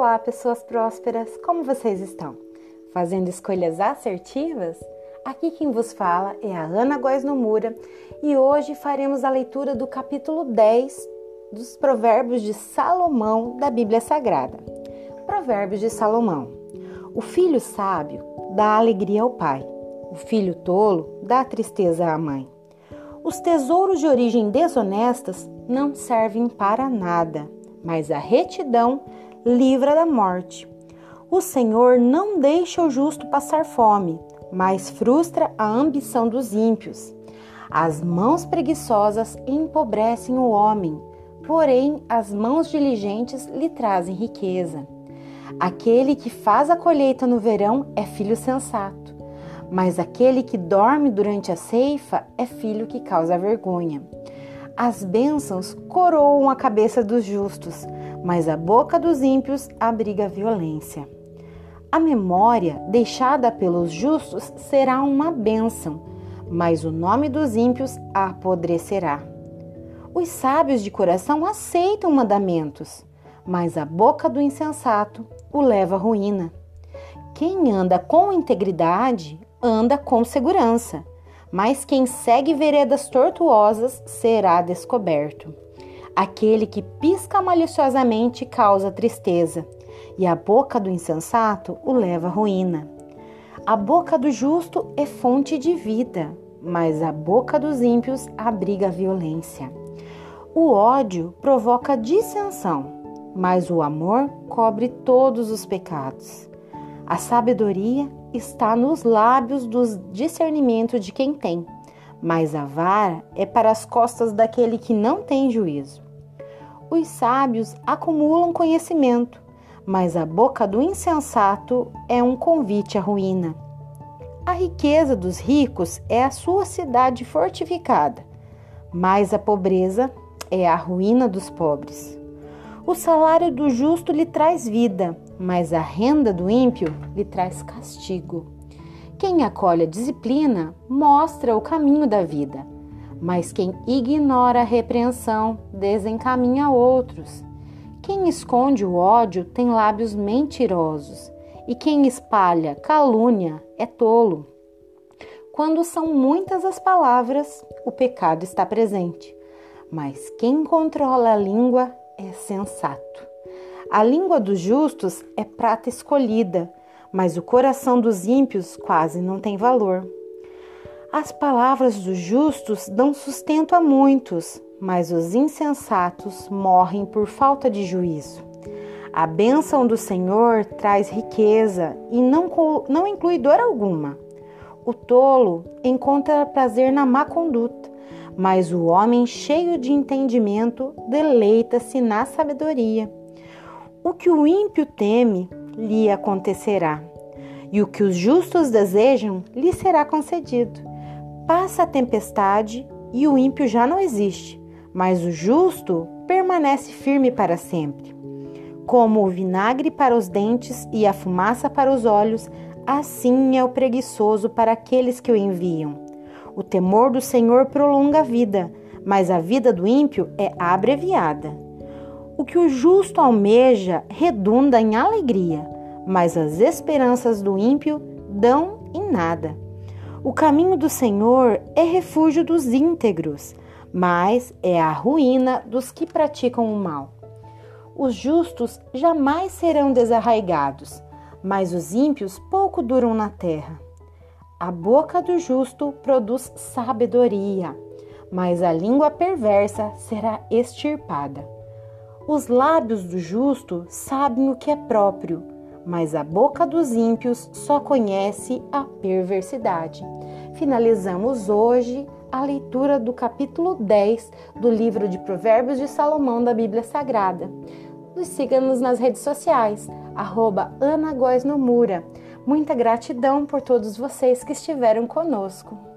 Olá, pessoas prósperas, como vocês estão? Fazendo escolhas assertivas? Aqui quem vos fala é a Ana Góes Nomura e hoje faremos a leitura do capítulo 10 dos Provérbios de Salomão da Bíblia Sagrada. Provérbios de Salomão. O filho sábio dá alegria ao pai, o filho tolo dá tristeza à mãe. Os tesouros de origem desonestas não servem para nada, mas a retidão livra da morte. O Senhor não deixa o justo passar fome, mas frustra a ambição dos ímpios. As mãos preguiçosas empobrecem o homem, porém as mãos diligentes lhe trazem riqueza. Aquele que faz a colheita no verão é filho sensato, mas aquele que dorme durante a ceifa é filho que causa vergonha. As bênçãos coroam a cabeça dos justos, mas a boca dos ímpios abriga violência. A memória deixada pelos justos será uma bênção, mas o nome dos ímpios apodrecerá. Os sábios de coração aceitam mandamentos, mas a boca do insensato o leva à ruína. Quem anda com integridade anda com segurança, mas quem segue veredas tortuosas será descoberto. Aquele que pisca maliciosamente causa tristeza, e a boca do insensato o leva à ruína. A boca do justo é fonte de vida, mas a boca dos ímpios abriga violência. O ódio provoca dissensão, mas o amor cobre todos os pecados. A sabedoria está nos lábios do discernimento de quem tem mas a vara é para as costas daquele que não tem juízo. Os sábios acumulam conhecimento, mas a boca do insensato é um convite à ruína. A riqueza dos ricos é a sua cidade fortificada, mas a pobreza é a ruína dos pobres. O salário do justo lhe traz vida, mas a renda do ímpio lhe traz castigo. Quem acolhe a disciplina mostra o caminho da vida, mas quem ignora a repreensão desencaminha outros. Quem esconde o ódio tem lábios mentirosos, e quem espalha calúnia é tolo. Quando são muitas as palavras, o pecado está presente, mas quem controla a língua é sensato. A língua dos justos é prata escolhida, mas o coração dos ímpios quase não tem valor. As palavras dos justos dão sustento a muitos, mas os insensatos morrem por falta de juízo. A bênção do Senhor traz riqueza e não, não inclui dor alguma. O tolo encontra prazer na má conduta, mas o homem cheio de entendimento deleita-se na sabedoria. O que o ímpio teme lhe acontecerá, e o que os justos desejam lhe será concedido. Passa a tempestade e o ímpio já não existe, mas o justo permanece firme para sempre. Como o vinagre para os dentes e a fumaça para os olhos, assim é o preguiçoso para aqueles que o enviam. O temor do Senhor prolonga a vida, mas a vida do ímpio é abreviada. O que o justo almeja redunda em alegria, mas as esperanças do ímpio dão em nada. O caminho do Senhor é refúgio dos íntegros, mas é a ruína dos que praticam o mal. Os justos jamais serão desarraigados, mas os ímpios pouco duram na terra. A boca do justo produz sabedoria, mas a língua perversa será extirpada. Os lábios do justo sabem o que é próprio, mas a boca dos ímpios só conhece a perversidade. Finalizamos hoje a leitura do capítulo 10 do livro de Provérbios de Salomão da Bíblia Sagrada. Nos siga-nos nas redes sociais, arroba. Muita gratidão por todos vocês que estiveram conosco.